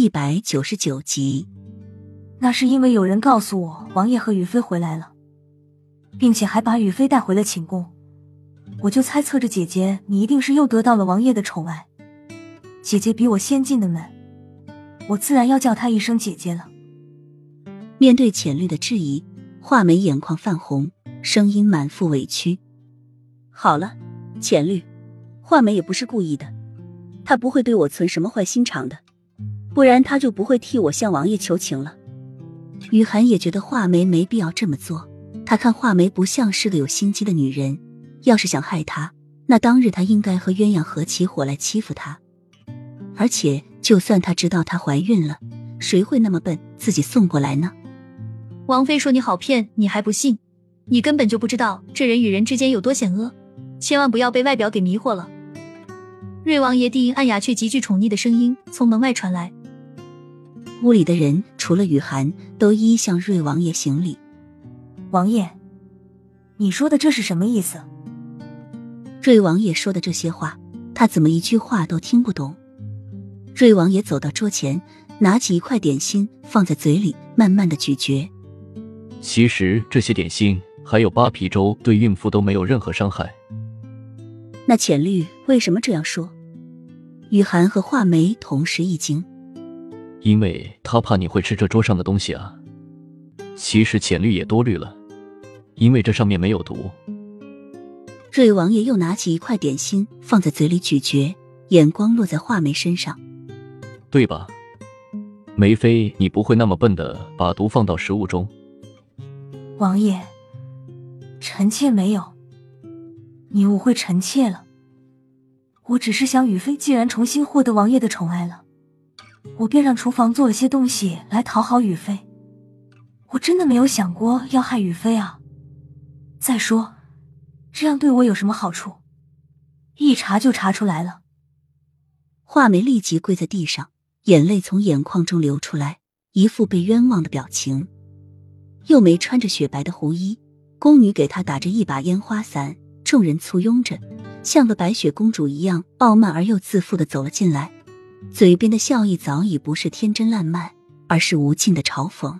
一百九十九集。那是因为有人告诉我王爷和雨飞回来了，并且还把雨飞带回了寝宫，我就猜测着姐姐你一定是又得到了王爷的宠爱。姐姐比我先进的门，我自然要叫她一声姐姐了。面对浅绿的质疑，画眉眼眶泛红，声音满腹委屈。好了，浅绿，画眉也不是故意的，他不会对我存什么坏心肠的，不然他就不会替我向王爷求情了。雨涵也觉得画眉没必要这么做，他看画眉不像是个有心机的女人，要是想害他，那当日他应该和鸳鸯合起伙来欺负他。而且，就算他知道她怀孕了，谁会那么笨自己送过来呢？王妃说你好骗，你还不信？你根本就不知道这人与人之间有多险恶，千万不要被外表给迷惑了。瑞王爷低音暗哑却极具宠溺的声音从门外传来，屋里的人除了雨涵，都一一向瑞王爷行礼。王爷，你说的这是什么意思？瑞王爷说的这些话，他怎么一句话都听不懂？瑞王爷走到桌前，拿起一块点心放在嘴里，慢慢的咀嚼。其实这些点心还有扒皮粥，对孕妇都没有任何伤害。那浅绿为什么这样说？雨涵和画眉同时一惊，因为他怕你会吃这桌上的东西啊。其实浅绿也多虑了，因为这上面没有毒。瑞王爷又拿起一块点心放在嘴里咀嚼，眼光落在画眉身上。对吧，梅妃，你不会那么笨的把毒放到食物中。王爷，臣妾没有，你误会臣妾了。我只是想，雨妃既然重新获得王爷的宠爱了，我便让厨房做了些东西来讨好雨菲。我真的没有想过要害雨菲啊。再说，这样对我有什么好处？一查就查出来了。画眉立即跪在地上。眼泪从眼眶中流出来，一副被冤枉的表情。幼梅穿着雪白的狐衣，宫女给她打着一把烟花伞，众人簇拥着，像个白雪公主一样傲慢而又自负的走了进来，嘴边的笑意早已不是天真烂漫，而是无尽的嘲讽。